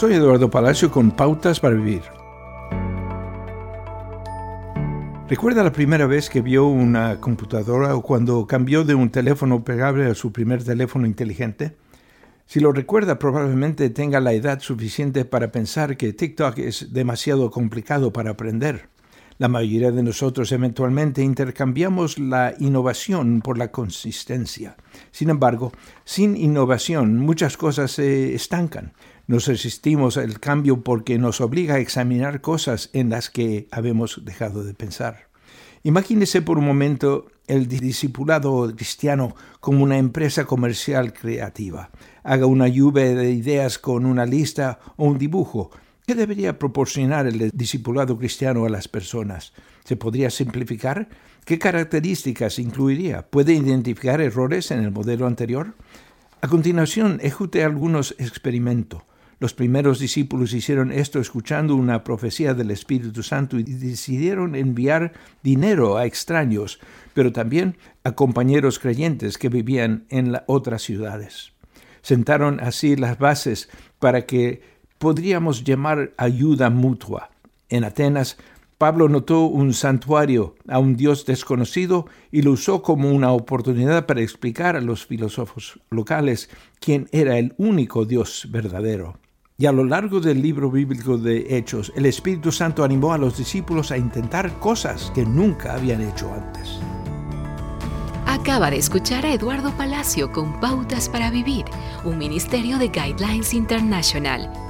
Soy Eduardo Palacio con Pautas para Vivir. ¿Recuerda la primera vez que vio una computadora o cuando cambió de un teléfono pegable a su primer teléfono inteligente? Si lo recuerda, probablemente tenga la edad suficiente para pensar que TikTok es demasiado complicado para aprender. La mayoría de nosotros eventualmente intercambiamos la innovación por la consistencia. Sin embargo, sin innovación muchas cosas se estancan. Nos resistimos al cambio porque nos obliga a examinar cosas en las que habíamos dejado de pensar. Imagínese por un momento el discipulado cristiano como una empresa comercial creativa. Haga una lluvia de ideas con una lista o un dibujo ¿Qué debería proporcionar el discipulado cristiano a las personas? ¿Se podría simplificar? ¿Qué características incluiría? ¿Puede identificar errores en el modelo anterior? A continuación, ejecute algunos experimentos. Los primeros discípulos hicieron esto escuchando una profecía del Espíritu Santo y decidieron enviar dinero a extraños, pero también a compañeros creyentes que vivían en otras ciudades. Sentaron así las bases para que podríamos llamar ayuda mutua. En Atenas, Pablo notó un santuario a un dios desconocido y lo usó como una oportunidad para explicar a los filósofos locales quién era el único Dios verdadero. Y a lo largo del libro bíblico de Hechos, el Espíritu Santo animó a los discípulos a intentar cosas que nunca habían hecho antes. Acaba de escuchar a Eduardo Palacio con Pautas para Vivir, un ministerio de Guidelines International.